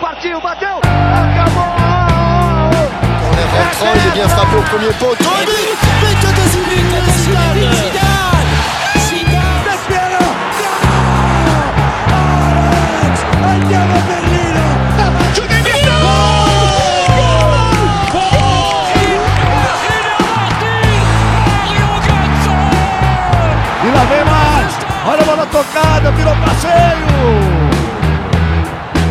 Partiu, bateu, acabou! On est rentrant, il est bien frappé au premier poteau. Mais que de Zidane Del Piero! Alex! Andiamo a Berlino! E lá vem mais! Olha a bola tocada, virou passeio!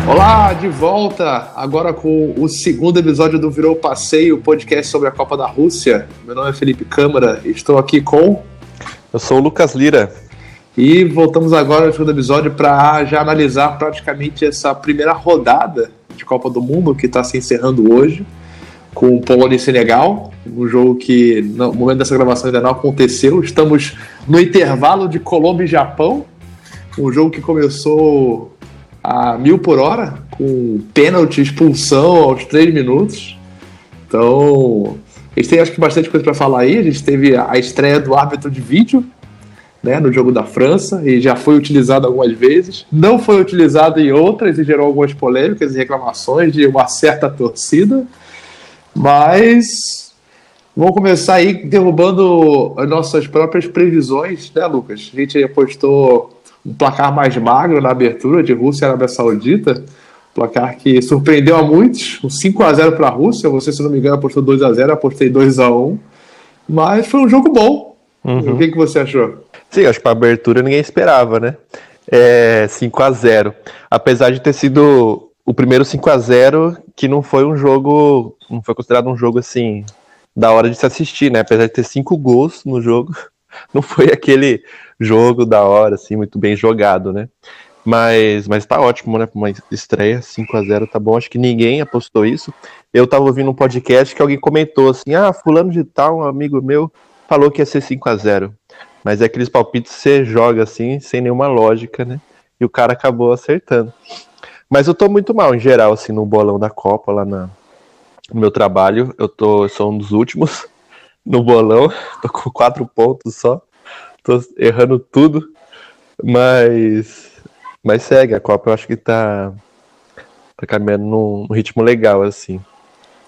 Olá, de volta agora com o segundo episódio do Virou Passeio, podcast sobre a Copa da Rússia. Meu nome é Felipe Câmara, estou aqui com. Eu sou o Lucas Lira. E voltamos agora no segundo episódio para já analisar praticamente essa primeira rodada de Copa do Mundo que está se encerrando hoje, com Polônia e Senegal, um jogo que no momento dessa gravação ainda não aconteceu. Estamos no intervalo de Colômbia e Japão, um jogo que começou a mil por hora, com pênalti, expulsão aos três minutos. Então, a gente tem acho que bastante coisa para falar aí. A gente teve a estreia do árbitro de vídeo né, no jogo da França e já foi utilizado algumas vezes. Não foi utilizado em outras e gerou algumas polêmicas e reclamações de uma certa torcida. Mas vamos começar aí derrubando as nossas próprias previsões, né, Lucas? A gente apostou um placar mais magro na abertura de Rússia e Arábia Saudita. Placar que surpreendeu a muitos, um 5 a 0 para a Rússia. Você, se não me engano, apostou 2 a 0 apostei 2 a 1 Mas foi um jogo bom. Uhum. O que, que você achou? Sim, acho que para abertura ninguém esperava, né? É 5 a 0 Apesar de ter sido o primeiro 5 a 0 que não foi um jogo, não foi considerado um jogo assim da hora de se assistir, né? Apesar de ter cinco gols no jogo, não foi aquele jogo da hora, assim, muito bem jogado, né? Mas, mas tá ótimo, né? Uma estreia, 5 a 0 tá bom. Acho que ninguém apostou isso. Eu tava ouvindo um podcast que alguém comentou assim: ah, fulano de tal, um amigo meu, falou que ia ser 5 a 0 Mas é aqueles palpites que você joga assim, sem nenhuma lógica, né? E o cara acabou acertando. Mas eu tô muito mal, em geral, assim, no bolão da Copa, lá na, no meu trabalho. Eu tô, eu sou um dos últimos no bolão, tô com quatro pontos só. Tô errando tudo. Mas. Mas segue, a Copa eu acho que tá. Tá caminhando num, num ritmo legal, assim.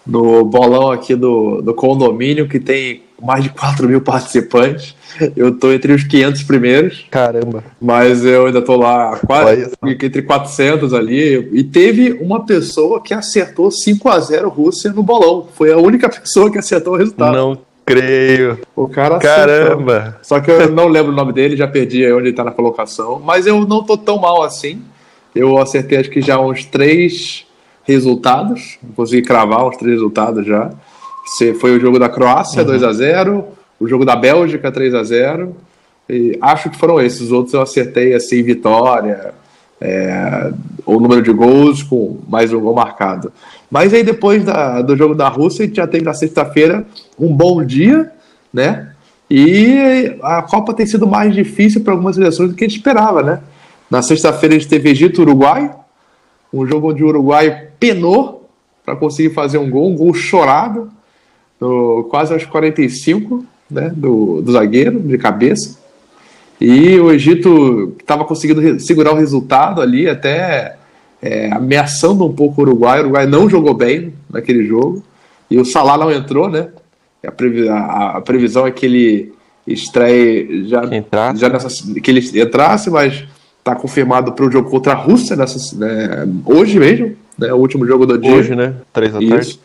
No bolão aqui do, do condomínio, que tem mais de 4 mil participantes. Eu tô entre os 500 primeiros. Caramba. Mas eu ainda tô lá quase, entre 400 ali. E teve uma pessoa que acertou 5 a 0 Rússia no bolão. Foi a única pessoa que acertou o resultado. Não creio. O cara Caramba. Acertou. Só que eu não lembro o nome dele, já perdi onde ele tá na colocação. Mas eu não tô tão mal assim. Eu acertei acho que já uns três resultados. Consegui cravar uns três resultados já. Foi o jogo da Croácia, uhum. 2 a 0 o jogo da Bélgica, 3 a 0 e acho que foram esses. Os outros eu acertei assim, vitória, é, o número de gols com mais um gol marcado. Mas aí depois da, do jogo da Rússia, a gente já teve na sexta-feira um bom dia, né? E a Copa tem sido mais difícil para algumas seleções do que a gente esperava, né? Na sexta-feira a gente teve Egito-Uruguai, um jogo onde o Uruguai penou para conseguir fazer um gol, um gol chorado, no, quase aos 45 né, do, do zagueiro, de cabeça. E o Egito estava conseguindo segurar o resultado ali, até é, ameaçando um pouco o Uruguai. O Uruguai não jogou bem naquele jogo. E o Salah não entrou, né? A, previ a, a previsão é que ele estreie já, já nessa, que ele entrasse, mas está confirmado para o jogo contra a Rússia nessa, né, hoje mesmo, né, o último jogo do dia. Hoje, né? Três da tarde.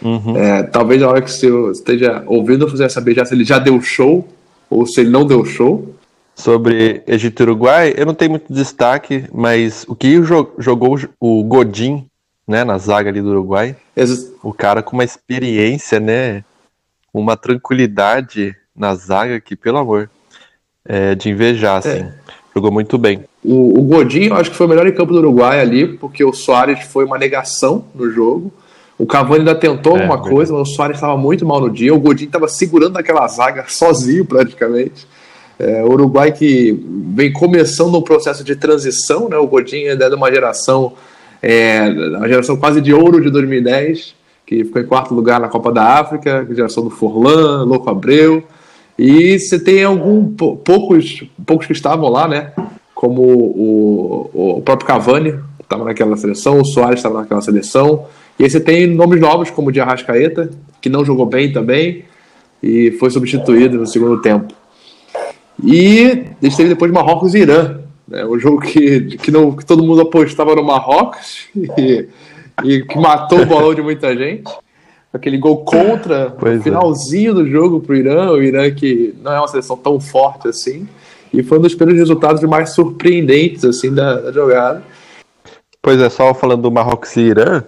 Uhum. É, talvez na hora que você esteja ouvindo, você vai saber já se ele já deu show ou se ele não deu show. Sobre Egito e Uruguai, eu não tenho muito destaque, mas o que jogou o Godin né, na zaga ali do Uruguai, Ex o cara com uma experiência, né, uma tranquilidade na zaga que, pelo amor, é de invejar, assim. É. Jogou muito bem. O, o Godin, eu acho que foi o melhor em campo do Uruguai ali, porque o Soares foi uma negação no jogo. O Cavani ainda tentou é, alguma coisa, mas o Soares estava muito mal no dia. O Godin estava segurando aquela zaga sozinho, praticamente. É, Uruguai que vem começando um processo de transição, né? O Godin é de uma geração, é, uma geração quase de ouro de 2010, que ficou em quarto lugar na Copa da África, geração do Forlan, Louco Abreu. E você tem algum poucos, poucos que estavam lá, né? Como o, o próprio Cavani, estava naquela seleção, o Soares estava naquela seleção. E aí você tem nomes novos como o de Arrascaeta, que não jogou bem também e foi substituído no segundo tempo. E a gente teve depois Marrocos e Irã, né, um jogo que, que, não, que todo mundo apostava no Marrocos e, e que matou o bolão de muita gente. Aquele gol contra pois é. finalzinho é. do jogo para o Irã, o Irã que não é uma seleção tão forte assim. E foi um dos primeiros resultados mais surpreendentes assim da, da jogada. Pois é, só falando do Marrocos e Irã,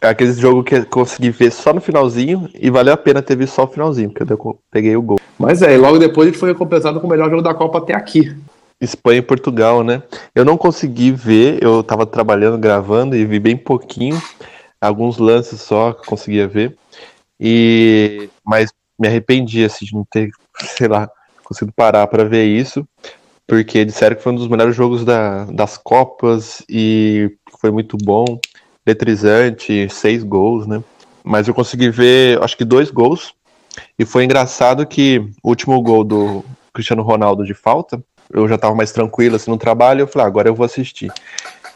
é aquele jogo que eu consegui ver só no finalzinho e valeu a pena ter visto só o finalzinho, porque eu peguei o gol. Mas é, e logo depois gente foi recompensado com o melhor jogo da Copa até aqui. Espanha e Portugal, né? Eu não consegui ver, eu tava trabalhando, gravando e vi bem pouquinho, alguns lances só que eu conseguia ver. E mas me arrependi assim de não ter, sei lá, conseguido parar para ver isso, porque disseram que foi um dos melhores jogos da, das Copas e foi muito bom eletrizante, seis gols, né? Mas eu consegui ver, acho que dois gols. E foi engraçado que o último gol do Cristiano Ronaldo de falta, eu já tava mais tranquilo assim no trabalho, eu falei, ah, agora eu vou assistir.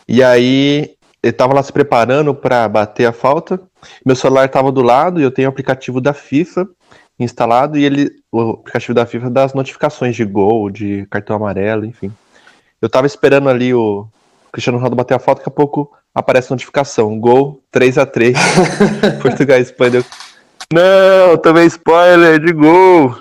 E aí ele tava lá se preparando para bater a falta. Meu celular tava do lado e eu tenho o aplicativo da FIFA instalado e ele o aplicativo da FIFA dá as notificações de gol, de cartão amarelo, enfim. Eu tava esperando ali o Cristiano Ronaldo bater a falta, daqui a pouco aparece notificação. Gol 3 a 3 Portugal e Espanha. Não, também spoiler de gol.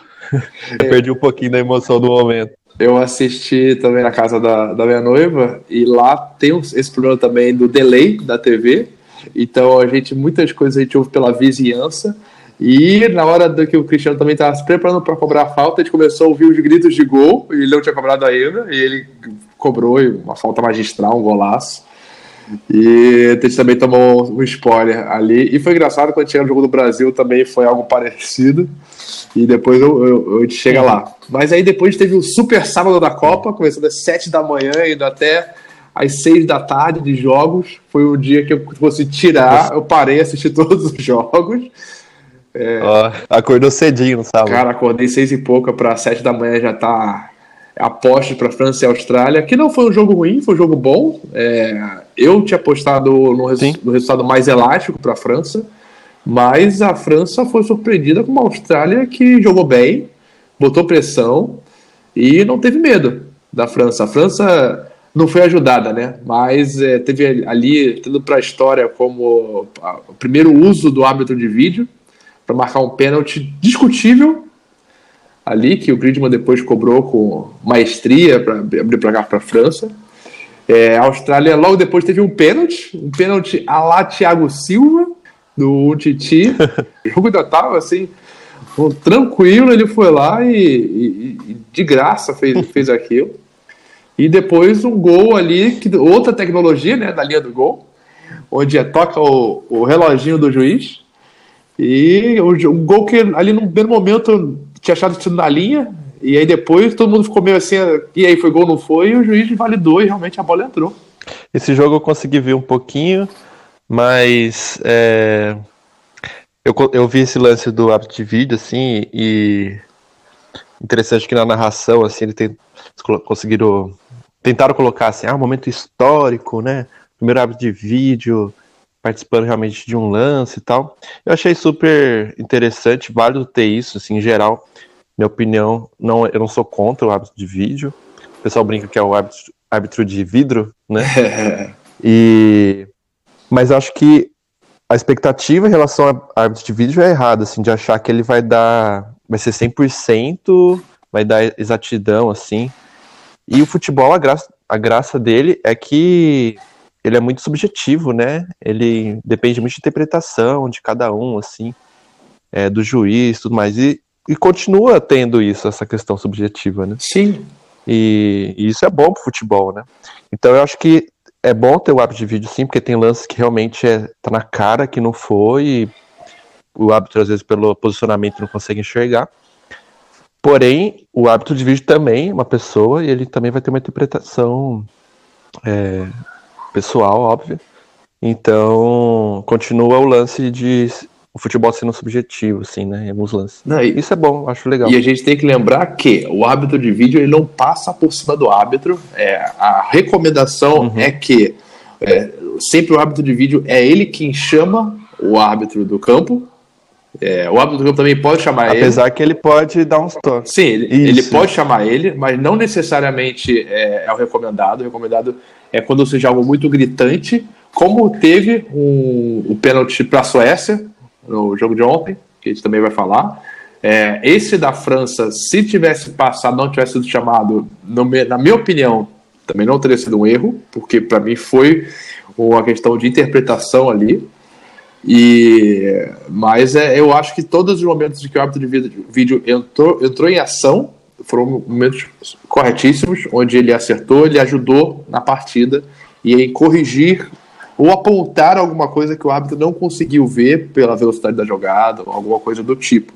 Eu perdi um pouquinho da emoção do momento. Eu assisti também na casa da, da minha noiva e lá tem esse problema também do delay da TV. Então a gente, muitas coisas a gente ouve pela vizinhança. E na hora do que o Cristiano também estava se preparando para cobrar a falta, a gente começou a ouvir os gritos de gol, e ele não tinha cobrado ainda, e ele cobrou uma falta magistral, um golaço. E a gente também tomou um spoiler ali. E foi engraçado quando chega no jogo do Brasil também foi algo parecido. E depois eu, eu, eu, a gente chega lá. Mas aí depois teve o super sábado da Copa, começando às 7 da manhã, indo até às 6 da tarde de jogos. Foi o dia que eu fosse tirar, eu parei assistir todos os jogos. É... acordou cedinho no sábado. Cara, acordei seis e pouca para sete da manhã já tá aposto para França e Austrália, que não foi um jogo ruim, foi um jogo bom. É, eu tinha apostado no, resu no resultado mais elástico para a França, mas a França foi surpreendida com uma Austrália que jogou bem, botou pressão e não teve medo da França. A França não foi ajudada, né? Mas é, teve ali, tendo para a história como o primeiro uso do árbitro de vídeo para marcar um pênalti discutível ali, que o Griezmann depois cobrou com maestria para abrir placar para a França. É, a Austrália logo depois teve um pênalti, um pênalti a lá Thiago Silva, do Titi. o jogo ainda estava assim, tranquilo, ele foi lá e, e, e, de graça fez, fez aquilo. E depois um gol ali, que, outra tecnologia né, da linha do gol, onde é, toca o, o reloginho do juiz. E o, o gol que ali no primeiro momento tinha achado tudo na linha, e aí depois todo mundo ficou meio assim, e aí foi gol, não foi, e o juiz validou e realmente a bola entrou. Esse jogo eu consegui ver um pouquinho, mas é, eu, eu vi esse lance do hábito de vídeo, assim, e interessante que na narração, assim, ele tem, conseguiram, tentaram colocar assim, ah, um momento histórico, né, primeiro hábito de vídeo, participando realmente de um lance e tal. Eu achei super interessante, válido ter isso, assim, em geral. Minha opinião, não, eu não sou contra o hábito de vídeo. O pessoal brinca que é o árbitro, árbitro de vidro, né? e, mas acho que a expectativa em relação ao árbitro de vídeo é errada, assim, de achar que ele vai dar, vai ser 100%, vai dar exatidão, assim. E o futebol, a graça, a graça dele é que ele é muito subjetivo, né? Ele depende muito de interpretação de cada um, assim, é, do juiz, tudo mais. E, e continua tendo isso, essa questão subjetiva, né? Sim. E, e isso é bom pro futebol, né? Então eu acho que é bom ter o hábito de vídeo, sim, porque tem lances que realmente é, tá na cara que não foi, e o hábito, às vezes, pelo posicionamento, não consegue enxergar. Porém, o hábito de vídeo também é uma pessoa e ele também vai ter uma interpretação é, pessoal, óbvio. Então, continua o lance de o futebol sendo subjetivo, assim, né? Em alguns lances. Não, e, Isso é bom, acho legal. E a gente tem que lembrar que o árbitro de vídeo ele não passa por cima do árbitro. É, a recomendação uhum. é que É, sempre o árbitro de vídeo é ele quem chama o árbitro do campo. É, o árbitro do campo também pode chamar Apesar ele. Apesar que ele pode dar uns toques. Sim, ele, ele, pode chamar ele, mas não necessariamente é, é, o recomendado. O recomendado é quando seja algo muito gritante, como teve um, o pênalti para a Suécia no jogo de ontem, que a gente também vai falar. É, esse da França, se tivesse passado, não tivesse sido chamado, no, na minha opinião, também não teria sido um erro, porque para mim foi uma questão de interpretação ali. E mas é, eu acho que todos os momentos em que o árbitro de vídeo entrou, entrou em ação foram momentos corretíssimos, onde ele acertou, ele ajudou na partida e em corrigir ou apontar alguma coisa que o árbitro não conseguiu ver pela velocidade da jogada ou alguma coisa do tipo.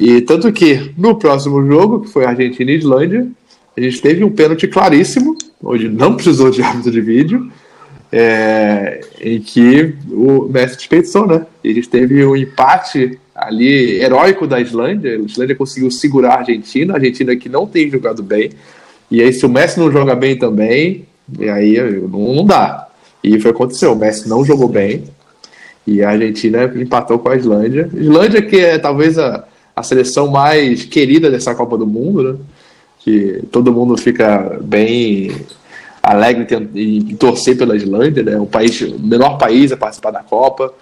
E tanto que no próximo jogo, que foi Argentina e Islândia, a gente teve um pênalti claríssimo, onde não precisou de árbitro de vídeo, é, em que o Messi desperdiçou, né? E a gente teve um empate ali heróico da Islândia. A Islândia conseguiu segurar a Argentina, a Argentina que não tem jogado bem. E aí, se o Messi não joga bem também, e aí não, dá. E foi o que aconteceu: o Messi não jogou bem. E a Argentina empatou com a Islândia. Islândia, que é talvez a, a seleção mais querida dessa Copa do Mundo, né? Que todo mundo fica bem alegre em torcer pela Islândia, né? O país, o menor país a participar da Copa,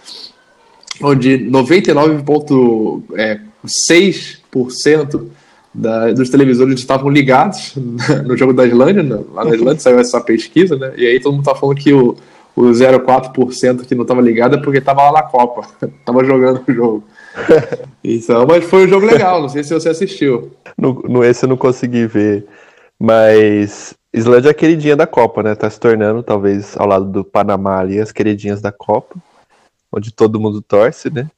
onde 99,6% da, dos televisores estavam ligados no jogo da Islândia, né? lá na Islândia saiu essa pesquisa, né? E aí todo mundo tá falando que o, o 0,4% que não estava ligado é porque estava lá na Copa, estava jogando o jogo. Então, mas foi um jogo legal, não sei se você assistiu. No, no esse eu não consegui ver, mas Islândia é a queridinha da Copa, né? Tá se tornando, talvez, ao lado do Panamá ali, as queridinhas da Copa, onde todo mundo torce, né?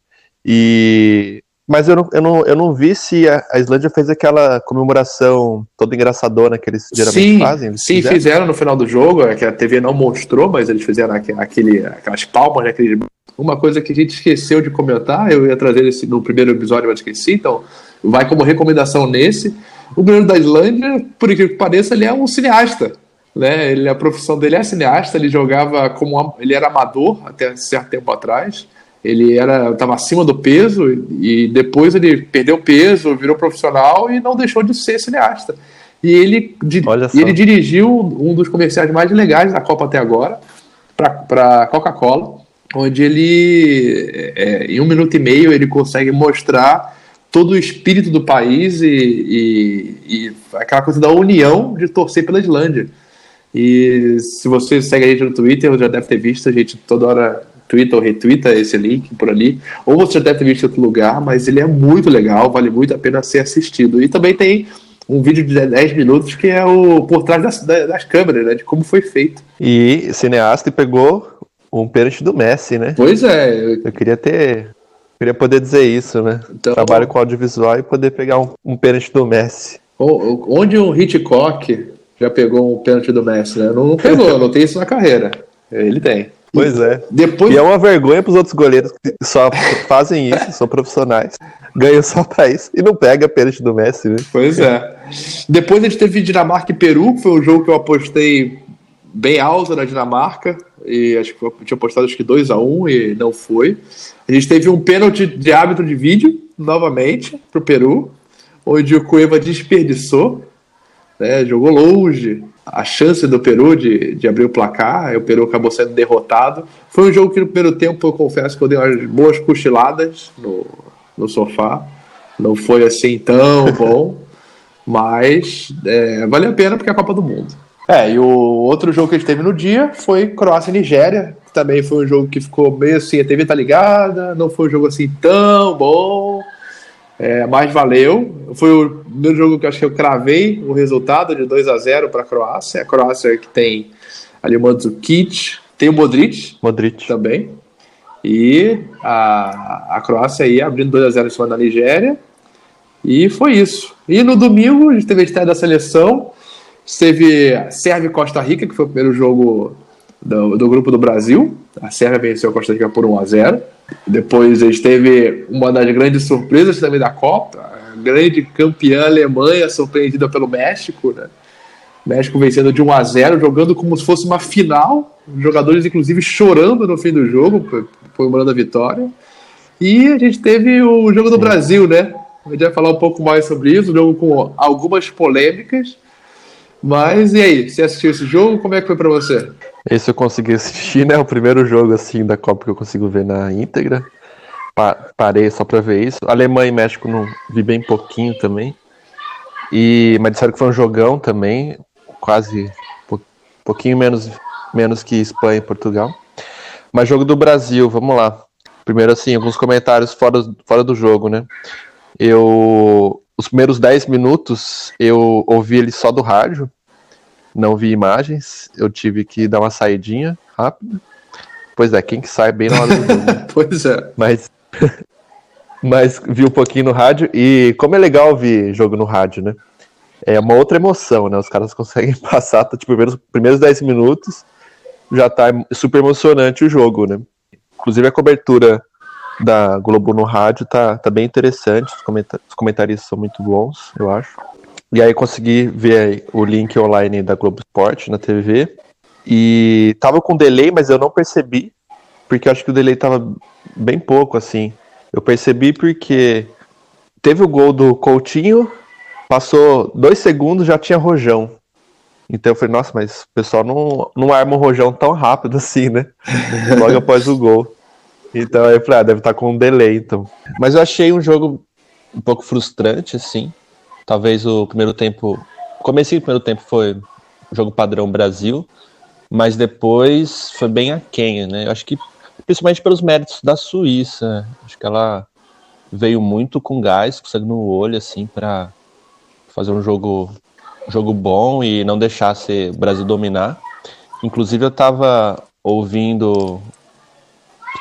E. Mas eu não, eu não, eu não vi se a, a Islândia fez aquela comemoração toda engraçadona que eles geralmente sim, fazem. Sim, fizeram? fizeram no final do jogo, é que a TV não mostrou, mas eles fizeram aquele, aquelas palmas, né, aquele... uma coisa que a gente esqueceu de comentar, eu ia trazer esse no primeiro episódio, mas esqueci, então vai como recomendação nesse. O goleiro da Islândia, por incrível que pareça, ele é um cineasta. Né? Ele, a profissão dele é cineasta, ele jogava como ele era amador até certo tempo atrás. Ele era estava acima do peso e depois ele perdeu peso, virou profissional e não deixou de ser cineasta. E ele, e ele dirigiu um dos comerciais mais legais da Copa até agora para Coca-Cola, onde ele, é, em um minuto e meio, ele consegue mostrar todo o espírito do país e, e, e, aquela coisa da união de torcer pela Islândia. E se você segue a gente no Twitter, já deve ter visto, a gente toda hora twitta ou retweeta esse link por ali, ou você já deve ter visto em outro lugar, mas ele é muito legal, vale muito a pena ser assistido. E também tem um vídeo de 10 minutos que é o por trás das, das câmeras, né, de como foi feito. E cineasta pegou um pênalti do Messi, né? Pois é. Eu queria ter Queria poder dizer isso, né? Então, Trabalho com audiovisual e poder pegar um, um pênalti do Messi. Onde um Hitchcock já pegou um pênalti do Messi, né? Não, não pegou, não tem isso na carreira. Ele tem. Pois é. Depois... E é uma vergonha para os outros goleiros que só fazem isso, são profissionais, ganham só para isso e não pega pênalti do Messi, né? Pois é. Depois a gente teve Dinamarca e Peru, que foi um jogo que eu apostei bem alto na Dinamarca, e acho que eu tinha apostado acho que 2 a 1 um, e não foi. A gente teve um pênalti de árbitro de vídeo, novamente, para o Peru, onde o Cueva desperdiçou, né, jogou longe a chance do Peru de, de abrir o placar, o Peru acabou sendo derrotado. Foi um jogo que no primeiro tempo eu confesso que eu dei umas boas cochiladas no, no sofá, não foi assim tão bom, mas é, vale a pena porque é a Copa do Mundo. É, e o outro jogo que a gente teve no dia foi Croácia e Nigéria, também foi um jogo que ficou meio assim, a TV tá ligada, não foi um jogo assim tão bom, é, mas valeu. Foi o meu jogo que eu acho que eu cravei o resultado de 2 a 0 para a Croácia. A Croácia que tem ali o Mandzukic, tem o Modric, Modric. também. E a, a Croácia aí abrindo 2 a 0 em cima da Nigéria. E foi isso. E no domingo a gente teve a estreia da seleção. Teve Sérvia e Costa Rica, que foi o primeiro jogo do, do, grupo do Brasil. A Sérvia venceu a Costa Rica por 1 a 0 Depois a gente teve uma das grandes surpresas também da Copa, a grande campeã Alemanha surpreendida pelo México, né? México vencendo de 1 a 0 jogando como se fosse uma final. Jogadores, inclusive, chorando no fim do jogo, comemorando a vitória. E a gente teve o jogo do Brasil, né? A gente vai falar um pouco mais sobre isso, um jogo com algumas polêmicas. Mas e aí, você assistiu esse jogo? Como é que foi para você? Esse eu consegui assistir, né? O primeiro jogo assim da Copa que eu consigo ver na íntegra. Pa parei só para ver isso. Alemanha e México não vi bem pouquinho também. E mas disseram que foi um jogão também, quase um pouquinho menos menos que Espanha e Portugal. Mas jogo do Brasil, vamos lá. Primeiro assim, alguns comentários fora, fora do jogo, né? Eu os primeiros 10 minutos eu ouvi ele só do rádio, não vi imagens, eu tive que dar uma saidinha rápida. Pois é, quem que sai bem na hora do jogo. pois é. Mas, mas vi um pouquinho no rádio e como é legal ouvir jogo no rádio, né? É uma outra emoção, né? Os caras conseguem passar, tá, tipo, primeiros, primeiros 10 minutos já tá super emocionante o jogo, né? Inclusive a cobertura da Globo no rádio tá, tá bem interessante, os, comentar os comentaristas são muito bons, eu acho. E aí consegui ver o link online da Globo Esporte na TV. E tava com delay, mas eu não percebi, porque eu acho que o delay tava bem pouco, assim. Eu percebi porque teve o gol do Coutinho, passou dois segundos, já tinha rojão. Então eu falei, nossa, mas o pessoal não, não arma o rojão tão rápido assim, né? Logo após o gol. Então aí eu falei, ah, deve estar tá com um delay, então. Mas eu achei um jogo um pouco frustrante, assim. Talvez o primeiro tempo. Comecei o primeiro tempo foi jogo padrão Brasil, mas depois foi bem aquém, né? Eu acho que principalmente pelos méritos da Suíça. Acho que ela veio muito com gás, com sangue no olho, assim, para fazer um jogo, jogo bom e não deixar o Brasil dominar. Inclusive eu estava ouvindo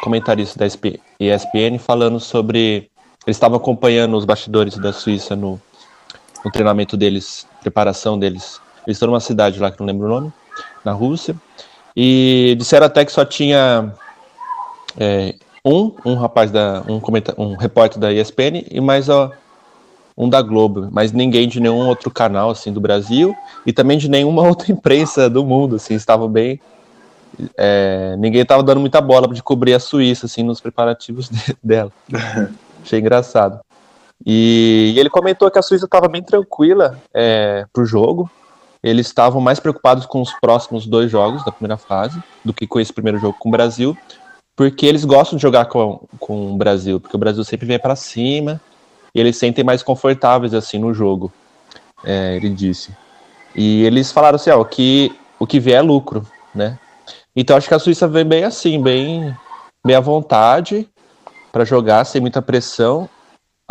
comentaristas da ESPN falando sobre. Eles estavam acompanhando os bastidores da Suíça no, no treinamento deles, preparação deles. Eles estão numa cidade lá que não lembro o nome, na Rússia. E disseram até que só tinha é, um, um rapaz da. um, um repórter da ESPN e mais ó, um da Globo, mas ninguém de nenhum outro canal assim do Brasil e também de nenhuma outra imprensa do mundo, assim, estavam bem é, ninguém estava dando muita bola de cobrir a Suíça, assim, nos preparativos de, dela. Achei engraçado. E, e, ele comentou que a Suíça estava bem tranquila é, pro jogo. Eles estavam mais preocupados com os próximos dois jogos da primeira fase do que com esse primeiro jogo com o Brasil, porque eles gostam de jogar com, com o Brasil, porque o Brasil sempre vem para cima e eles sentem mais confortáveis assim no jogo. É, ele disse. E eles falaram assim, ó, que o que vier é lucro, né? Então acho que a Suíça vem bem assim, bem, bem à vontade para jogar, sem muita pressão.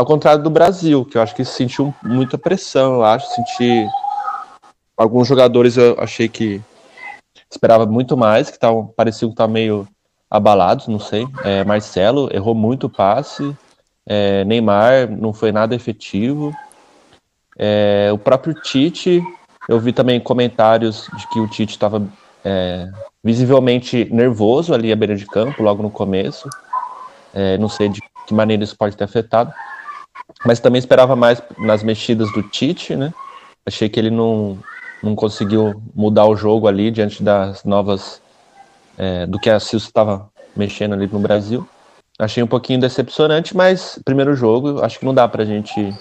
Ao contrário do Brasil, que eu acho que sentiu muita pressão, eu acho. Senti. Alguns jogadores eu achei que esperava muito mais, que tavam, pareciam que estavam meio abalados, não sei. É, Marcelo errou muito o passe. É, Neymar não foi nada efetivo. É, o próprio Tite, eu vi também comentários de que o Tite estava é, visivelmente nervoso ali à beira de campo, logo no começo. É, não sei de que maneira isso pode ter afetado. Mas também esperava mais nas mexidas do Tite, né? Achei que ele não, não conseguiu mudar o jogo ali diante das novas. É, do que a Silva estava mexendo ali no Brasil. Achei um pouquinho decepcionante, mas primeiro jogo, acho que não dá pra gente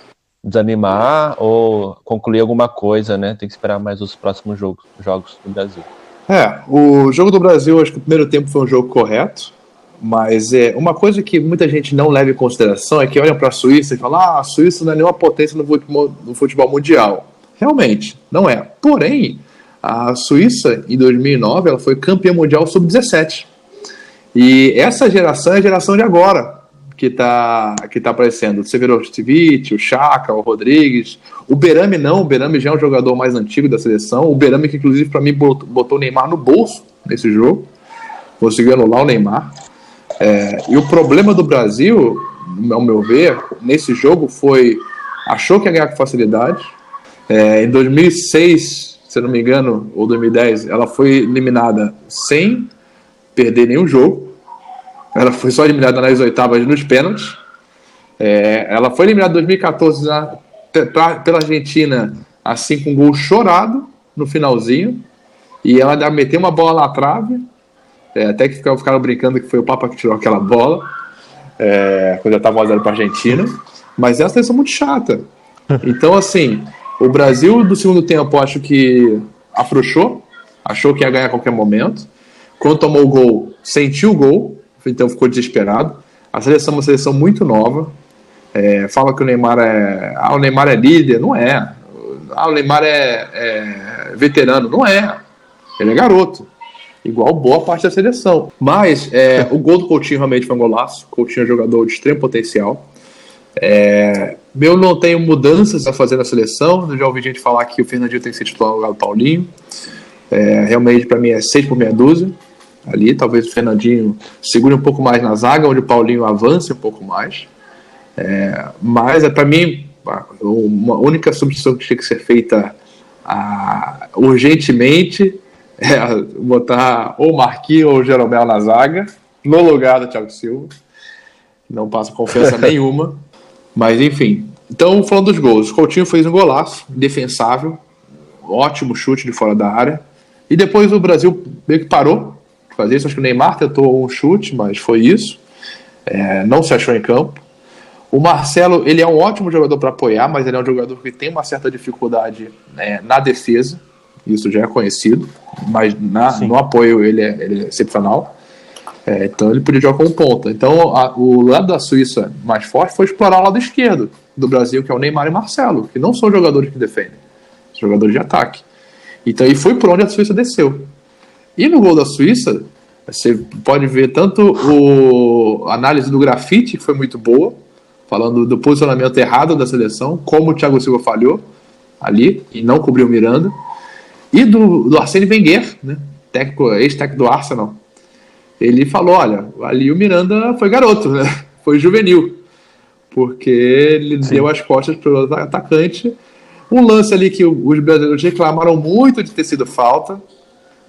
desanimar ou concluir alguma coisa, né? Tem que esperar mais os próximos jogos, jogos do Brasil. É, o jogo do Brasil, acho que o primeiro tempo foi um jogo correto, mas é uma coisa que muita gente não leva em consideração é que olham para a Suíça e falam: ah, a Suíça não é nenhuma potência no futebol, no futebol mundial. Realmente, não é. Porém, a Suíça, em 2009, ela foi campeã mundial sub-17. E essa geração é a geração de agora que está que tá aparecendo. O Severovic, o Chaka, o Rodrigues. O Berame não, o Berame já é um jogador mais antigo da seleção. O Berame que inclusive para mim botou, o Neymar no bolso nesse jogo. Conseguiu anular o Neymar. É, e o problema do Brasil, ao meu ver, nesse jogo foi achou que ia ganhar com facilidade. É, em 2006, se não me engano, ou 2010, ela foi eliminada sem perder nenhum jogo. Ela foi só eliminada nas oitavas nos pênaltis. É, ela foi eliminada em 2014 na, pra, pela Argentina, assim com um gol chorado no finalzinho e ela meteu uma bola na trave. É, até que ficaram brincando que foi o Papa que tirou aquela bola. É, quando já estava 1 para a Argentina. Mas é uma seleção muito chata. Então, assim, o Brasil do segundo tempo acho que afrouxou, achou que ia ganhar a qualquer momento. Quando tomou o gol, sentiu o gol, então ficou desesperado. A seleção é uma seleção muito nova. É, fala que o Neymar é. Ah, o Neymar é líder. Não é. Ah, o Neymar é, é veterano. Não é. Ele é garoto. Igual boa parte da seleção. Mas é, o gol do Coutinho realmente foi um golaço. Coutinho é um jogador de extremo potencial. É, eu não tenho mudanças a fazer na seleção. Eu já ouvi gente falar que o Fernandinho tem que ser titular no lugar do Paulinho. É, realmente, para mim, é 6 por meia dúzia. Ali, talvez o Fernandinho segure um pouco mais na zaga, onde o Paulinho avance um pouco mais. É, mas, é, para mim, uma única substituição que tinha que ser feita a, urgentemente é botar ou Marquinhos ou Jeromel na zaga, no lugar do Thiago Silva. Não passa confiança nenhuma. Mas enfim. Então, falando dos gols, o Coutinho fez um golaço, defensável, ótimo chute de fora da área. E depois o Brasil meio que parou de fazer isso. Acho que o Neymar tentou um chute, mas foi isso. É, não se achou em campo. O Marcelo, ele é um ótimo jogador para apoiar, mas ele é um jogador que tem uma certa dificuldade né, na defesa. Isso já é conhecido, mas na, no apoio ele é, ele é excepcional. É, então ele podia jogar como ponta. Então a, o lado da Suíça mais forte foi explorar o lado esquerdo do Brasil, que é o Neymar e Marcelo, que não são jogadores que defendem, são jogadores de ataque. Então aí foi por onde a Suíça desceu. E no gol da Suíça, você pode ver tanto o, a análise do grafite, que foi muito boa, falando do posicionamento errado da seleção, como o Thiago Silva falhou ali e não cobriu o Miranda, e do, do Arsene Wenger, né, ex-técnico do Arsenal, ele falou: olha, ali o Miranda foi garoto, né? Foi juvenil. Porque ele Sim. deu as costas para o atacante. Um lance ali que os brasileiros reclamaram muito de ter sido falta.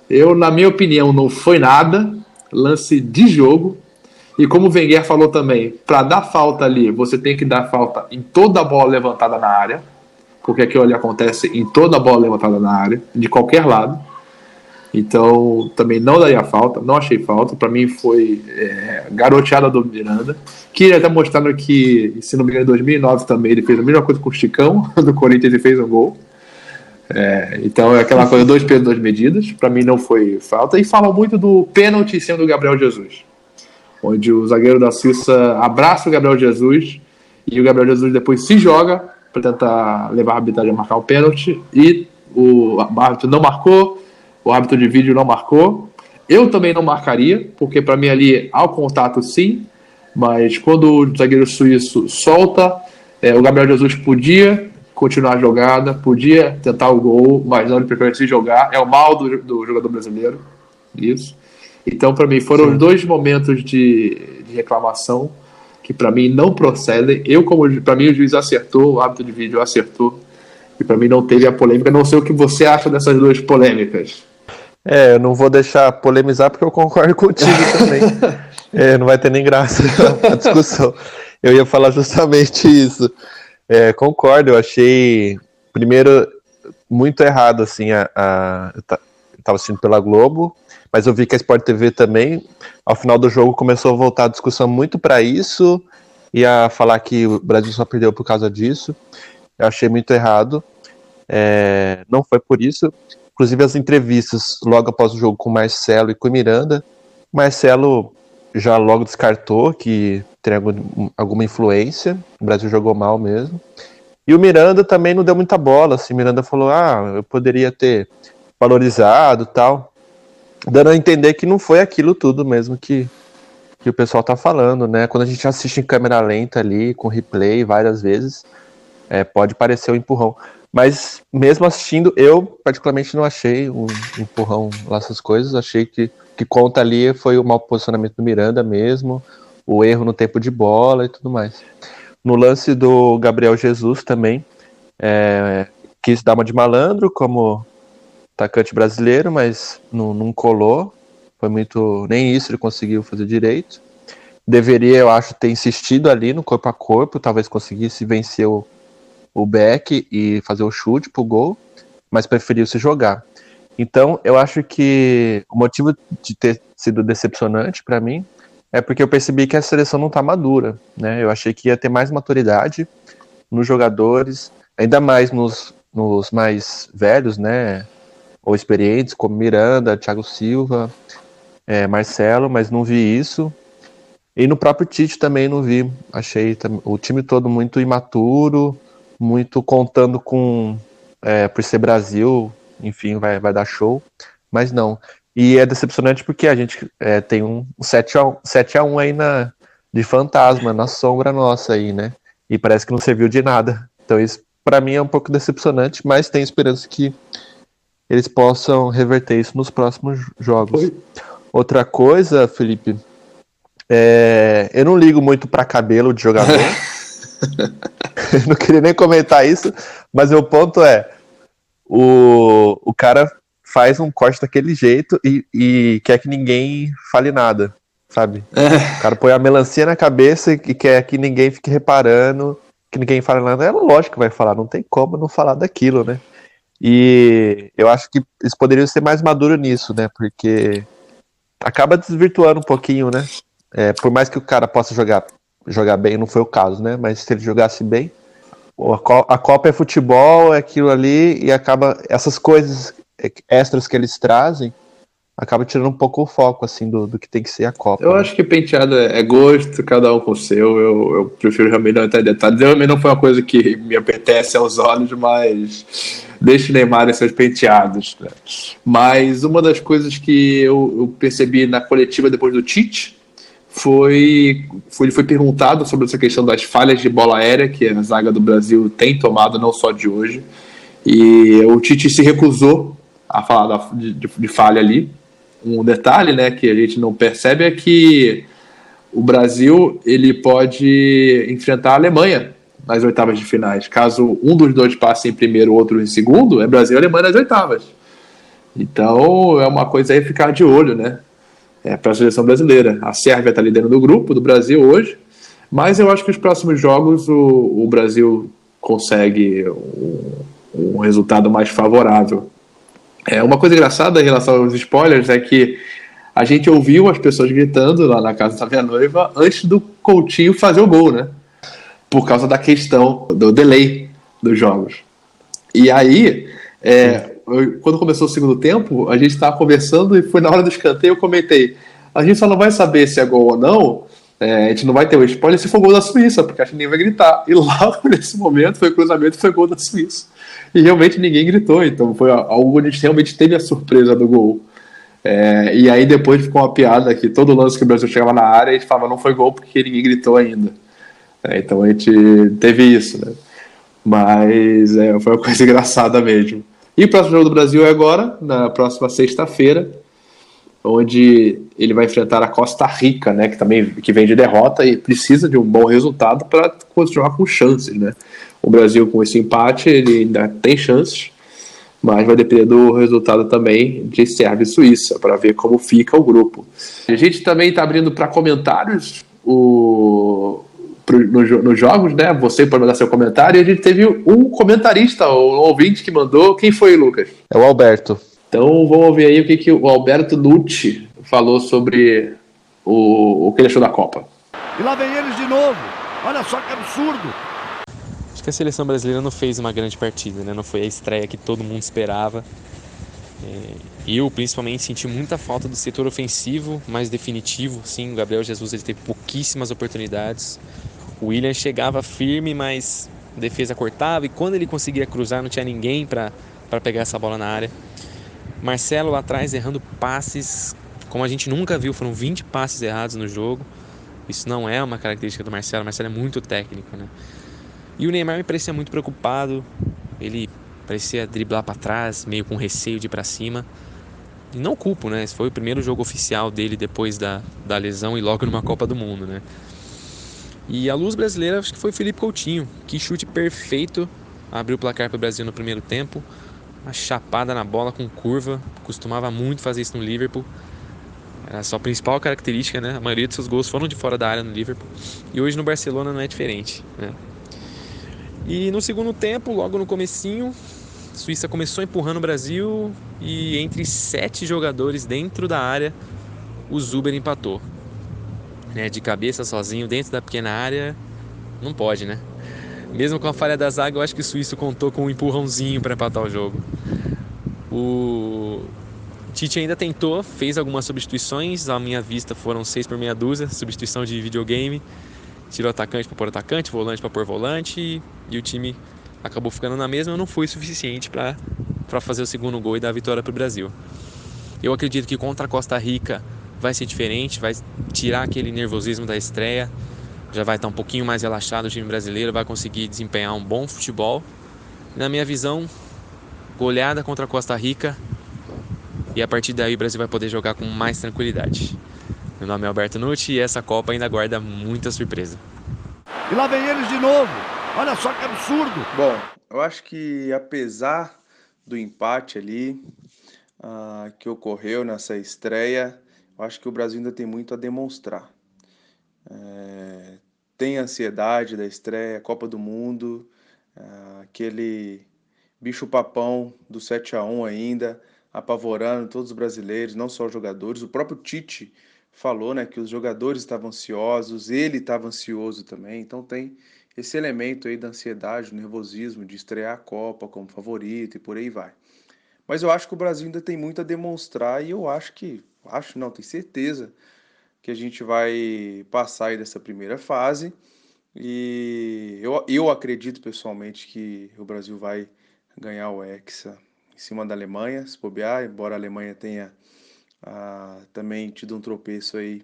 Eu, na minha opinião, não foi nada. Lance de jogo. E como o Wenger falou também, para dar falta ali, você tem que dar falta em toda a bola levantada na área. Porque aquilo ali acontece em toda a bola levantada na área, de qualquer lado. Então, também não daria falta, não achei falta. Para mim, foi é, garoteada do Miranda. Queria até mostrando que, se não me engano, em 2009 também ele fez a mesma coisa com o Chicão, do Corinthians, ele fez um gol. É, então, é aquela coisa, dois pesos, duas medidas. Para mim, não foi falta. E fala muito do pênalti em cima do Gabriel Jesus, onde o zagueiro da Suíça abraça o Gabriel Jesus e o Gabriel Jesus depois se joga para tentar levar a arbitragem a marcar o pênalti. E o árbitro não marcou o árbitro de vídeo não marcou. Eu também não marcaria, porque para mim ali há o contato sim, mas quando o zagueiro suíço solta, é, o Gabriel Jesus podia continuar a jogada, podia tentar o gol, mas não ele prefere se jogar. É o mal do, do jogador brasileiro. Isso. Então, para mim, foram sim. os dois momentos de, de reclamação que para mim não procedem. Eu, como para mim, o juiz acertou, o árbitro de vídeo acertou. E para mim não teve a polêmica. Não sei o que você acha dessas duas polêmicas. É, eu não vou deixar polemizar porque eu concordo contigo também. é, não vai ter nem graça a discussão. Eu ia falar justamente isso. É, concordo, eu achei primeiro muito errado assim a, a eu estava assistindo pela Globo, mas eu vi que a Sport TV também, ao final do jogo começou a voltar a discussão muito para isso e a falar que o Brasil só perdeu por causa disso. Eu achei muito errado. É, não foi por isso. Inclusive as entrevistas logo após o jogo com Marcelo e com Miranda, Marcelo já logo descartou que teria alguma influência, o Brasil jogou mal mesmo. E o Miranda também não deu muita bola, assim, Miranda falou: "Ah, eu poderia ter valorizado, tal", dando a entender que não foi aquilo tudo mesmo que que o pessoal tá falando, né? Quando a gente assiste em câmera lenta ali, com replay várias vezes, é, pode parecer um empurrão. Mas mesmo assistindo, eu particularmente não achei um empurrão lá essas coisas. Achei que que conta ali foi o mau posicionamento do Miranda mesmo, o erro no tempo de bola e tudo mais. No lance do Gabriel Jesus também, é, quis dar uma de malandro como atacante brasileiro, mas não, não colou. Foi muito. Nem isso ele conseguiu fazer direito. Deveria, eu acho, ter insistido ali no corpo a corpo, talvez conseguisse vencer o, o back e fazer o chute pro gol. mas preferiu se jogar. Então, eu acho que o motivo de ter sido decepcionante para mim é porque eu percebi que a seleção não está madura, né? Eu achei que ia ter mais maturidade nos jogadores, ainda mais nos, nos mais velhos, né? Ou experientes, como Miranda, Thiago Silva, é, Marcelo, mas não vi isso. E no próprio Tite também não vi. Achei o time todo muito imaturo, muito contando com, é, por ser Brasil, enfim, vai, vai dar show. Mas não. E é decepcionante porque a gente é, tem um 7x1, 7x1 aí na, de fantasma, na sombra nossa aí, né? E parece que não serviu de nada. Então isso para mim é um pouco decepcionante, mas tenho esperança que eles possam reverter isso nos próximos jogos. Oi. Outra coisa, Felipe, é, eu não ligo muito para cabelo de jogador. não queria nem comentar isso, mas o ponto é: o, o cara faz um corte daquele jeito e, e quer que ninguém fale nada, sabe? É. O cara põe a melancia na cabeça e quer que ninguém fique reparando, que ninguém fale nada. É lógico que vai falar, não tem como não falar daquilo, né? E eu acho que eles poderiam ser mais maduros nisso, né? Porque acaba desvirtuando um pouquinho, né? É, por mais que o cara possa jogar, jogar bem, não foi o caso, né? Mas se ele jogasse bem, a Copa é futebol, é aquilo ali, e acaba essas coisas extras que eles trazem acaba tirando um pouco o foco assim do, do que tem que ser a Copa. Eu né? acho que penteado é, é gosto, cada um com o seu. Eu, eu prefiro realmente não entrar em detalhes. Realmente não foi uma coisa que me apetece aos olhos, mas deixe Neymar em seus penteados. Né? Mas uma das coisas que eu, eu, percebi na coletiva depois do Tite foi, foi ele foi perguntado sobre essa questão das falhas de bola aérea que a zaga do Brasil tem tomado, não só de hoje. E o Tite se recusou a falar da, de, de, falha ali. Um detalhe né, que a gente não percebe é que o Brasil ele pode enfrentar a Alemanha nas oitavas de finais. Caso um dos dois passe em primeiro, o outro em segundo, é Brasil e Alemanha nas oitavas. Então é uma coisa aí ficar de olho, né? É, para a seleção brasileira. A Sérvia está liderando o grupo do Brasil hoje, mas eu acho que os próximos jogos o, o Brasil consegue um, um resultado mais favorável. É, uma coisa engraçada em relação aos spoilers é que a gente ouviu as pessoas gritando lá na casa da minha noiva antes do Coutinho fazer o gol, né? Por causa da questão do delay dos jogos. E aí, é, eu, quando começou o segundo tempo, a gente estava conversando e foi na hora do escanteio eu comentei: a gente só não vai saber se é gol ou não, é, a gente não vai ter o spoiler se for gol da Suíça, porque acho que ninguém vai gritar. E logo nesse momento foi o cruzamento e foi gol da Suíça e realmente ninguém gritou. Então foi algo onde a gente realmente teve a surpresa do gol. É, e aí depois ficou uma piada que todo lance que o Brasil chegava na área, a gente falava não foi gol porque ninguém gritou ainda. É, então a gente teve isso, né? Mas é, foi uma coisa engraçada mesmo. E o próximo jogo do Brasil é agora, na próxima sexta-feira, onde ele vai enfrentar a Costa Rica, né, que também que vem de derrota e precisa de um bom resultado para continuar com chances, né? O Brasil com esse empate ele ainda tem chances, mas vai depender do resultado também de Sérvia e Suíça para ver como fica o grupo. A gente também está abrindo para comentários o nos no jogos, né? Você pode mandar seu comentário. E a gente teve um comentarista, um ouvinte que mandou. Quem foi, Lucas? É o Alberto. Então vamos ouvir aí o que, que o Alberto Nucci falou sobre o, o que ele achou da Copa. E lá vem eles de novo. Olha só que absurdo. Que a seleção brasileira não fez uma grande partida, né? Não foi a estreia que todo mundo esperava. É, eu, principalmente, senti muita falta do setor ofensivo mais definitivo. Sim, o Gabriel Jesus ele teve pouquíssimas oportunidades. O William chegava firme, mas a defesa cortava. E quando ele conseguia cruzar, não tinha ninguém para pegar essa bola na área. Marcelo lá atrás errando passes como a gente nunca viu. Foram 20 passes errados no jogo. Isso não é uma característica do Marcelo. O Marcelo é muito técnico, né? E o Neymar me parecia muito preocupado. Ele parecia driblar para trás, meio com receio de ir para cima. E não culpo, né? Esse foi o primeiro jogo oficial dele depois da, da lesão e logo numa Copa do Mundo, né? E a luz brasileira acho que foi Felipe Coutinho. Que chute perfeito. Abriu o placar para o Brasil no primeiro tempo. Uma chapada na bola com curva. Costumava muito fazer isso no Liverpool. Era a sua principal característica, né? A maioria de seus gols foram de fora da área no Liverpool. E hoje no Barcelona não é diferente, né? E no segundo tempo, logo no comecinho, a Suíça começou empurrando o Brasil e entre sete jogadores dentro da área, o Zuber empatou. Né, de cabeça sozinho dentro da pequena área, não pode, né? Mesmo com a falha da zaga, eu acho que o Suíço contou com um empurrãozinho para empatar o jogo. O Tite ainda tentou, fez algumas substituições, à minha vista foram seis por meia dúzia, substituição de videogame, tirou atacante para pôr atacante, volante para pôr volante e o time acabou ficando na mesma, não foi suficiente para fazer o segundo gol e dar a vitória para o Brasil. Eu acredito que contra a Costa Rica vai ser diferente, vai tirar aquele nervosismo da estreia, já vai estar um pouquinho mais relaxado o time brasileiro, vai conseguir desempenhar um bom futebol. Na minha visão, goleada contra a Costa Rica e a partir daí o Brasil vai poder jogar com mais tranquilidade. Meu nome é Alberto Nucci e essa Copa ainda guarda muita surpresa. E lá vem eles de novo. Olha só que absurdo. Bom, eu acho que apesar do empate ali uh, que ocorreu nessa estreia, eu acho que o Brasil ainda tem muito a demonstrar. É, tem ansiedade da estreia, Copa do Mundo, uh, aquele bicho-papão do 7 a 1 ainda, apavorando todos os brasileiros, não só os jogadores. O próprio Tite falou né, que os jogadores estavam ansiosos, ele estava ansioso também, então tem esse elemento aí da ansiedade, do nervosismo de estrear a Copa como favorito e por aí vai. Mas eu acho que o Brasil ainda tem muito a demonstrar e eu acho que, acho não, tenho certeza que a gente vai passar aí dessa primeira fase e eu, eu acredito pessoalmente que o Brasil vai ganhar o Hexa em cima da Alemanha, se bobear, embora a Alemanha tenha ah, também tido um tropeço aí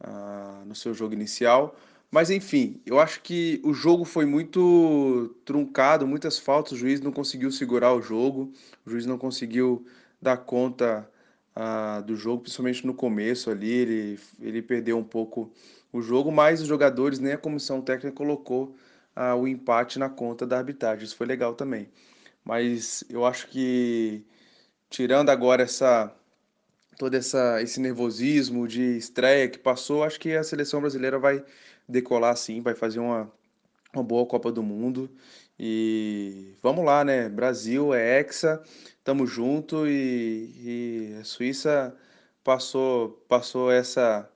ah, no seu jogo inicial. Mas enfim, eu acho que o jogo foi muito truncado, muitas faltas, o juiz não conseguiu segurar o jogo, o juiz não conseguiu dar conta ah, do jogo, principalmente no começo ali, ele, ele perdeu um pouco o jogo, mas os jogadores, nem a comissão técnica colocou o empate na conta da arbitragem, isso foi legal também. Mas eu acho que, tirando agora essa todo essa, esse nervosismo de estreia que passou, acho que a seleção brasileira vai decolar sim, vai fazer uma, uma boa Copa do Mundo. E vamos lá, né? Brasil é hexa, tamo junto e, e a Suíça passou passou essa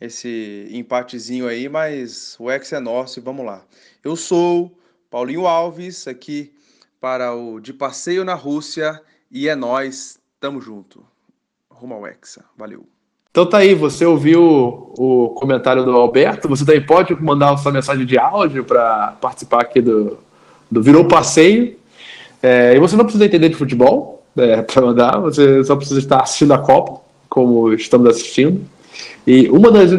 esse empatezinho aí, mas o hexa é nosso e vamos lá. Eu sou Paulinho Alves, aqui para o De Passeio na Rússia e é nós, tamo junto rumo ao Hexa. Valeu. Então tá aí, você ouviu o comentário do Alberto, você também pode mandar sua mensagem de áudio para participar aqui do, do Virou Passeio. É, e você não precisa entender de futebol é, para mandar, você só precisa estar assistindo a Copa, como estamos assistindo. E uma das,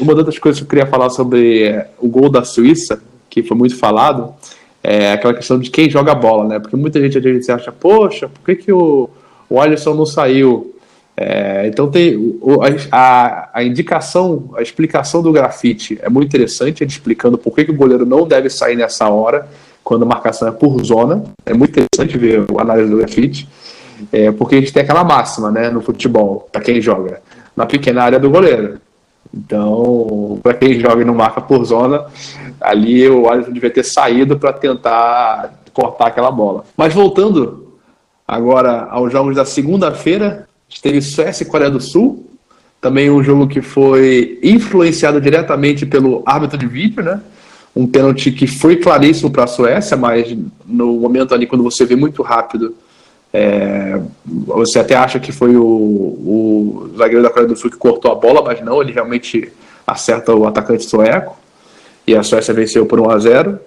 uma das coisas que eu queria falar sobre é, o gol da Suíça, que foi muito falado, é aquela questão de quem joga a bola, né? Porque muita gente às vezes acha, poxa, por que, que o, o Alisson não saiu? É, então tem a, a, indicação, a explicação do grafite é muito interessante, ele explicando por que, que o goleiro não deve sair nessa hora, quando a marcação é por zona. É muito interessante ver a análise do grafite, é, porque a gente tem aquela máxima né, no futebol, para quem joga, na pequena área do goleiro. Então, para quem joga e não marca por zona, ali o Alisson devia ter saído para tentar cortar aquela bola. Mas voltando agora aos jogos da segunda-feira, teve Suécia e Coreia do Sul, também um jogo que foi influenciado diretamente pelo árbitro de vídeo, né? Um pênalti que foi claríssimo para a Suécia, mas no momento ali, quando você vê muito rápido, é, você até acha que foi o, o zagueiro da Coreia do Sul que cortou a bola, mas não, ele realmente acerta o atacante sueco. E a Suécia venceu por 1 a 0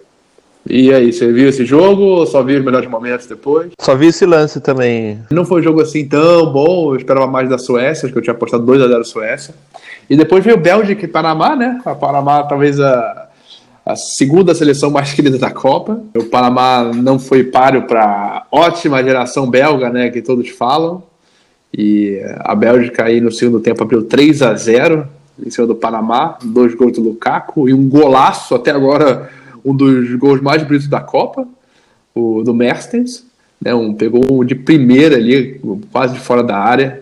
e aí, você viu esse jogo ou só viu os melhores momentos depois? Só vi esse lance também. Não foi um jogo assim tão bom, eu esperava mais da Suécia, acho que eu tinha apostado 2x0 Suécia. E depois veio Bélgica e Panamá, né? A Panamá talvez a, a segunda seleção mais querida da Copa. O Panamá não foi páreo para ótima geração belga, né? Que todos falam. E a Bélgica aí no segundo tempo abriu 3 a 0 em cima do Panamá, dois gols do Lukaku e um golaço até agora um dos gols mais bonitos da Copa, o do Mertens, né, um, pegou um de primeira ali, quase fora da área,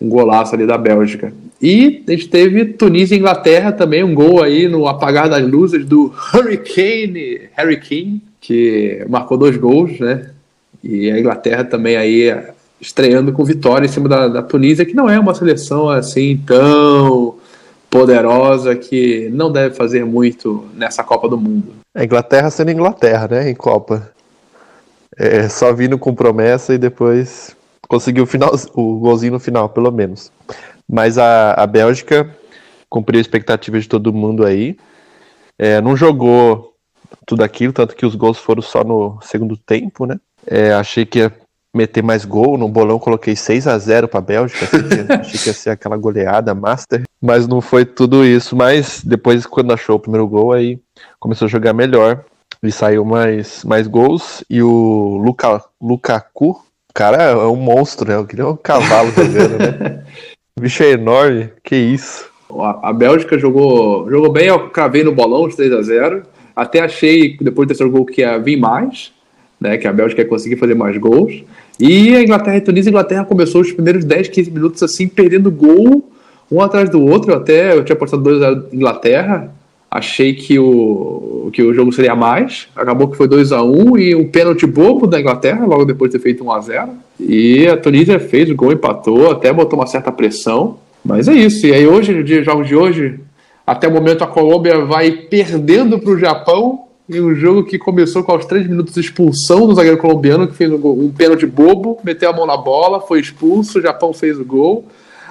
um golaço ali da Bélgica. E a gente teve Tunísia e Inglaterra também, um gol aí no apagar das luzes do Hurricane, Harry Kane, que marcou dois gols, né? E a Inglaterra também aí estreando com vitória em cima da, da Tunísia, que não é uma seleção assim tão poderosa que não deve fazer muito nessa Copa do Mundo. A Inglaterra sendo Inglaterra, né, em Copa. É, só vindo com promessa e depois conseguiu o, final, o golzinho no final, pelo menos. Mas a, a Bélgica cumpriu a expectativa de todo mundo aí. É, não jogou tudo aquilo, tanto que os gols foram só no segundo tempo, né? É, achei que ia meter mais gol. No bolão coloquei 6 a 0 para a Bélgica. achei que ia ser aquela goleada master. Mas não foi tudo isso. Mas depois, quando achou o primeiro gol, aí começou a jogar melhor. E saiu mais, mais gols. E o Luka, Lukaku, o cara é um monstro, né? Eu queria um cavalo jogando, né? O bicho é enorme, que isso. A, a Bélgica jogou, jogou bem, eu cravei no bolão os 3 a 0 Até achei, depois do terceiro gol, que ia vir mais, né? Que a Bélgica ia conseguir fazer mais gols. E a Inglaterra e Tunísia, a Inglaterra começou os primeiros 10, 15 minutos assim, perdendo gol um atrás do outro. Até eu tinha apostado 2 a Inglaterra, achei que o, que o jogo seria mais. Acabou que foi 2 a 1 e um pênalti bobo da Inglaterra, logo depois de ter feito 1 a 0 E a Tunísia fez o gol, empatou, até botou uma certa pressão. Mas é isso. E aí hoje, dia jogos de hoje, até o momento a Colômbia vai perdendo para o Japão em um jogo que começou com aos três minutos de expulsão do zagueiro colombiano, que fez um pênalti bobo, meteu a mão na bola, foi expulso, o Japão fez o gol.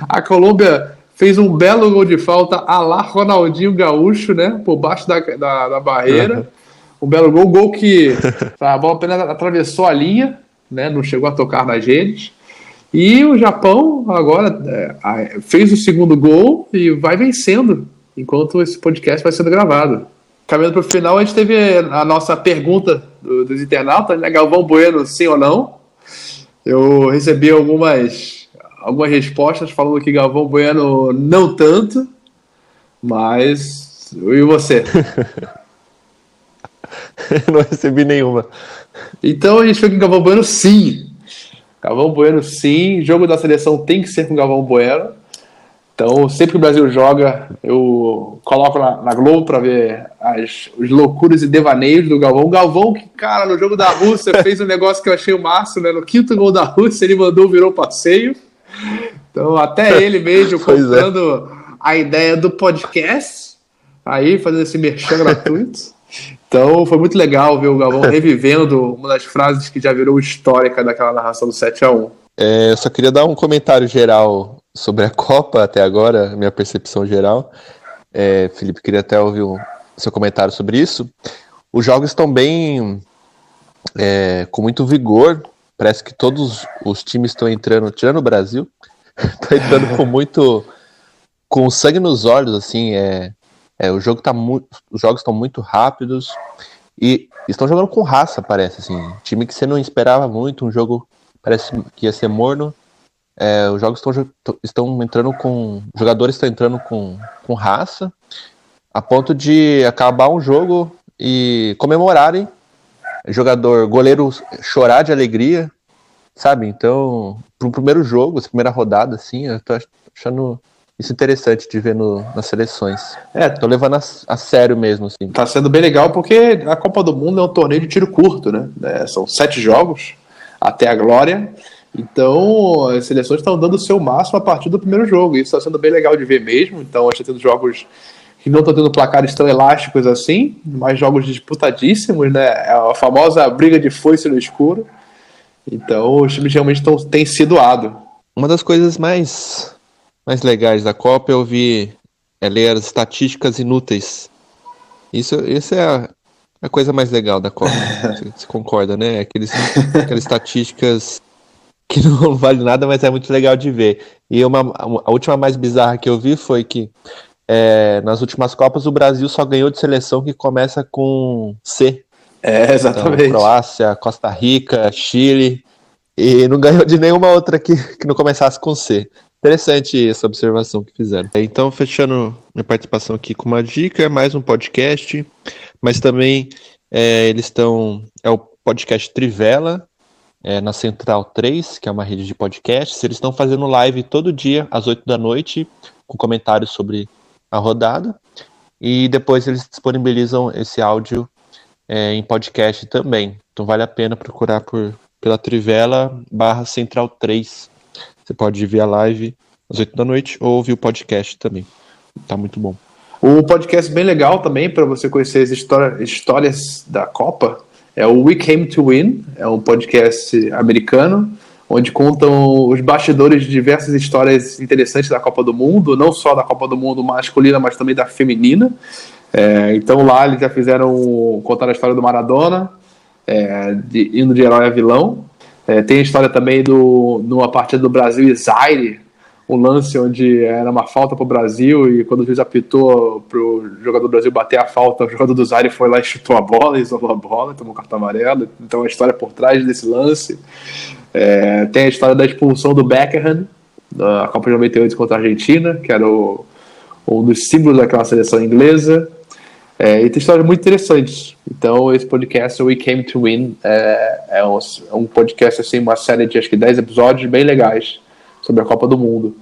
A Colômbia fez um belo gol de falta a lá Ronaldinho Gaúcho, né? Por baixo da, da, da barreira. Uhum. Um belo gol, gol que a bola apenas atravessou a linha, né? Não chegou a tocar nas redes. E o Japão agora é, fez o segundo gol e vai vencendo enquanto esse podcast vai sendo gravado. Caminhando para o final, a gente teve a nossa pergunta do, dos internautas, né? Galvão Bueno, sim ou não? Eu recebi algumas, algumas respostas falando que Galvão Bueno não tanto, mas. E você? não recebi nenhuma. Então a gente foi com Galvão Bueno sim. Galvão Bueno sim. Jogo da seleção tem que ser com Galvão Bueno. Então, sempre que o Brasil joga, eu coloco na, na Globo para ver as, os loucuras e devaneios do Galvão. O Galvão, que, cara, no jogo da Rússia fez um negócio que eu achei o máximo, né? No quinto gol da Rússia, ele mandou, virou passeio. Então, até ele mesmo é. comprando é. a ideia do podcast, aí fazendo esse merchan gratuito. Então, foi muito legal ver o Galvão revivendo uma das frases que já virou histórica daquela narração do 7 a 1 é, Eu só queria dar um comentário geral sobre a Copa até agora, minha percepção geral. É, Felipe, queria até ouvir o seu comentário sobre isso. Os jogos estão bem é, com muito vigor. Parece que todos os times estão entrando, tirando o Brasil, estão entrando com muito com sangue nos olhos, assim. É, é o jogo tá muito, os jogos estão muito rápidos e estão jogando com raça, parece assim. Time que você não esperava muito, um jogo parece que ia ser morno é, os jogos estão, estão entrando com. Os jogadores estão entrando com, com raça, a ponto de acabar um jogo e comemorarem. Jogador, goleiro chorar de alegria, sabe? Então, para o primeiro jogo, essa primeira rodada, assim, eu tô achando isso interessante de ver no, nas seleções. É, tô levando a, a, sério mesmo, assim. Tá sendo bem legal porque a Copa do Mundo é um torneio de tiro curto, né? É, são sete jogos até a glória. Então, as seleções estão dando o seu máximo a partir do primeiro jogo. Isso está sendo bem legal de ver mesmo. Então, a gente está tendo jogos que não estão tendo placares tão elásticos assim, mas jogos disputadíssimos, né? É a famosa briga de foice no escuro. Então, os times realmente tão, têm sido doado. Uma das coisas mais, mais legais da Copa é ouvir é ler as estatísticas inúteis. Isso, isso é a, a coisa mais legal da Copa. você, você concorda, né? Aqueles, aquelas estatísticas que não vale nada, mas é muito legal de ver. E uma, a última mais bizarra que eu vi foi que é, nas últimas Copas o Brasil só ganhou de seleção que começa com C. É, exatamente. Então, Croácia, Costa Rica, Chile. E não ganhou de nenhuma outra que, que não começasse com C. Interessante essa observação que fizeram. Então, fechando minha participação aqui com uma dica, é mais um podcast, mas também é, eles estão. É o podcast Trivela, é, na Central 3, que é uma rede de podcasts. Eles estão fazendo live todo dia, às 8 da noite, com comentários sobre a rodada. E depois eles disponibilizam esse áudio é, em podcast também. Então vale a pena procurar por pela Trivela barra Central 3. Você pode ver a live às 8 da noite ou ouvir o podcast também. Tá muito bom. O podcast bem legal também para você conhecer as histórias, histórias da Copa é o We Came to Win, é um podcast americano onde contam os bastidores de diversas histórias interessantes da Copa do Mundo, não só da Copa do Mundo masculina, mas também da feminina. É, então lá eles já fizeram contar a história do Maradona, é, de, indo de herói a vilão. É, tem a história também do numa partida do Brasil e Zaire, um lance onde era uma falta para o Brasil e quando o juiz apitou para o jogador do Brasil bater a falta, o jogador do Zaire foi lá e chutou a bola, isolou a bola, tomou um cartão amarelo. Então a história por trás desse lance. É, tem a história da expulsão do Beckham da Copa de 98 contra a Argentina, que era o, um dos símbolos daquela seleção inglesa. É, e tem histórias muito interessantes. Então, esse podcast, We Came to Win, é, é, um, é um podcast, assim, uma série de acho que 10 episódios bem legais sobre a Copa do Mundo.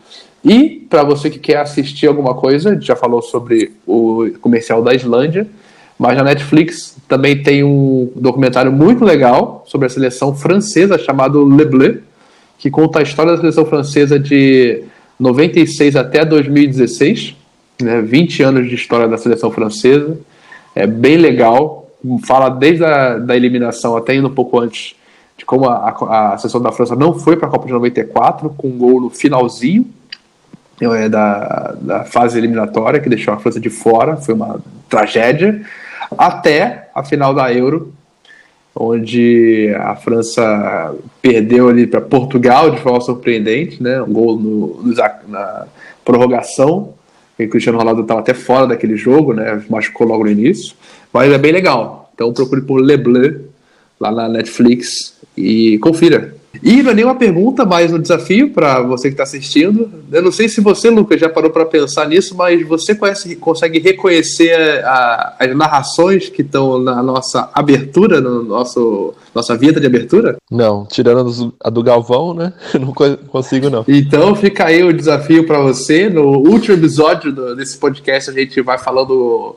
E para você que quer assistir alguma coisa, já falou sobre o comercial da Islândia, mas na Netflix também tem um documentário muito legal sobre a seleção francesa chamado Le Bleu, que conta a história da seleção francesa de 96 até 2016, né, 20 anos de história da seleção francesa. É bem legal, fala desde a da eliminação até indo um pouco antes de como a, a, a seleção da França não foi para a Copa de 94, com um gol no finalzinho é, da, da fase eliminatória, que deixou a França de fora, foi uma tragédia, até a final da Euro, onde a França perdeu ali para Portugal de forma surpreendente, né? um gol no, no na prorrogação, e Cristiano Ronaldo estava até fora daquele jogo, né? machucou logo no início, mas é bem legal. Então procure por Le Bleu lá na Netflix e confira. E não é nenhuma pergunta, mas um desafio para você que está assistindo. Eu não sei se você, Lucas, já parou para pensar nisso, mas você conhece, consegue reconhecer a, as narrações que estão na nossa abertura, no nosso nossa vinheta de abertura? Não, tirando a do Galvão, né? não consigo não. Então fica aí o desafio para você. No último episódio desse podcast a gente vai falando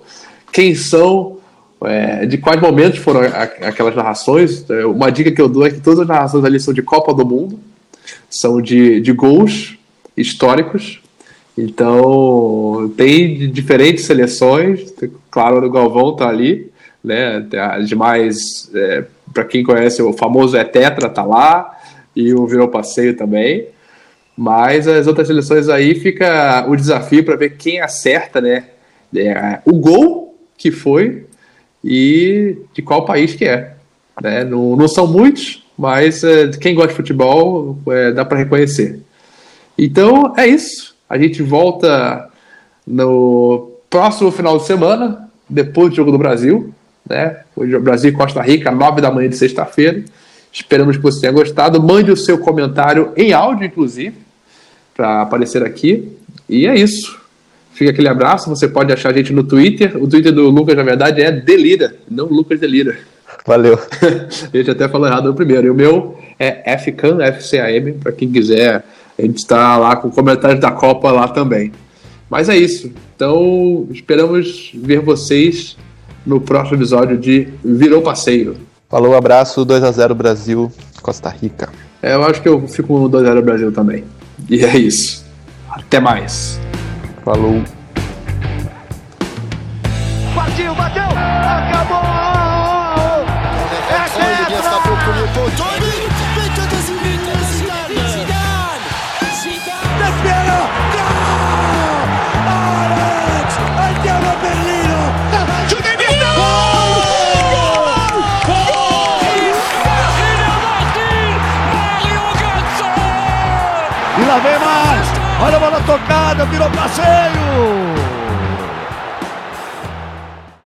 quem são é, de quais momentos foram aquelas narrações. Uma dica que eu dou é que todas as narrações ali são de Copa do Mundo, são de, de gols históricos. Então, tem de diferentes seleções. Claro, o Galvão tá ali, né? As demais, é, para quem conhece, o famoso é Tetra tá lá e o Virou Passeio também. Mas as outras seleções aí fica o desafio para ver quem acerta, né? É, o gol que foi e de qual país que é. Né? Não, não são muitos, mas é, quem gosta de futebol é, dá para reconhecer. Então é isso. A gente volta no próximo final de semana, depois do Jogo do Brasil. Né? O Brasil e Costa Rica, 9 da manhã de sexta-feira. Esperamos que você tenha gostado. Mande o seu comentário em áudio, inclusive, para aparecer aqui. E é isso. Fica aquele abraço. Você pode achar a gente no Twitter. O Twitter do Lucas, na verdade, é Delira, não Lucas Delira. Valeu. a gente até falou errado no primeiro. E o meu é FCAM, FCAM, para quem quiser. A gente está lá com comentários da Copa lá também. Mas é isso. Então, esperamos ver vocês no próximo episódio de Virou Passeio. Falou, abraço, 2 a 0 Brasil, Costa Rica. É, eu acho que eu fico no 2 a 0 Brasil também. E é isso. Até mais. Falou. Partiu, bateu, acabou! Virou passeio!